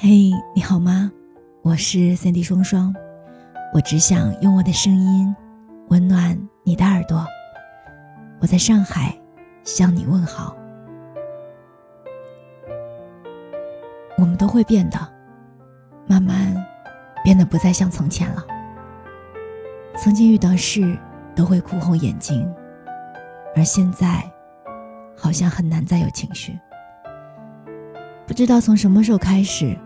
嘿，你好吗？我是三 D 双双，我只想用我的声音温暖你的耳朵。我在上海向你问好。我们都会变的，慢慢变得不再像从前了。曾经遇到事都会哭红眼睛，而现在好像很难再有情绪。不知道从什么时候开始。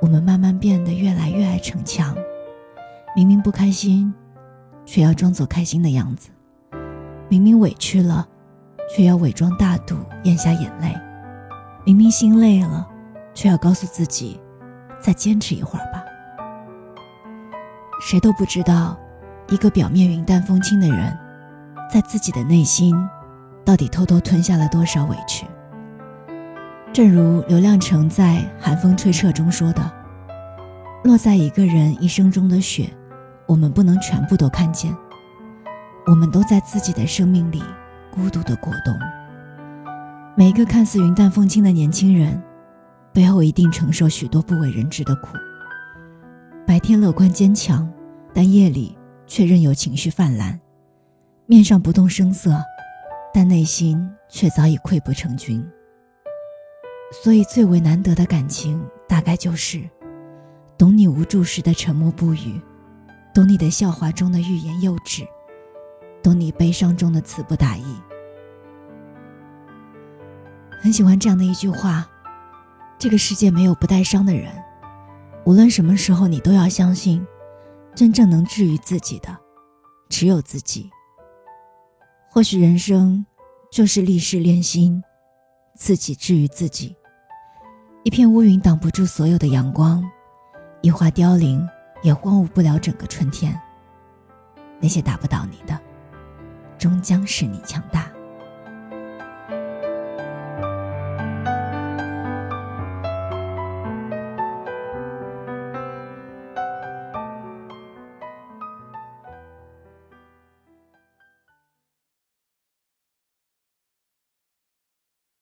我们慢慢变得越来越爱逞强，明明不开心，却要装作开心的样子；明明委屈了，却要伪装大度咽下眼泪；明明心累了，却要告诉自己再坚持一会儿吧。谁都不知道，一个表面云淡风轻的人，在自己的内心，到底偷偷吞下了多少委屈。正如刘亮程在《寒风吹彻》中说的：“落在一个人一生中的雪，我们不能全部都看见。我们都在自己的生命里孤独的过冬。每一个看似云淡风轻的年轻人，背后一定承受许多不为人知的苦。白天乐观坚强，但夜里却任由情绪泛滥，面上不动声色，但内心却早已溃不成军。”所以，最为难得的感情，大概就是，懂你无助时的沉默不语，懂你的笑话中的欲言又止，懂你悲伤中的词不达意。很喜欢这样的一句话：这个世界没有不带伤的人，无论什么时候，你都要相信，真正能治愈自己的，只有自己。或许人生，就是历事练心，自己治愈自己。一片乌云挡不住所有的阳光，一花凋零也荒芜不了整个春天。那些打不倒你的，终将使你强大。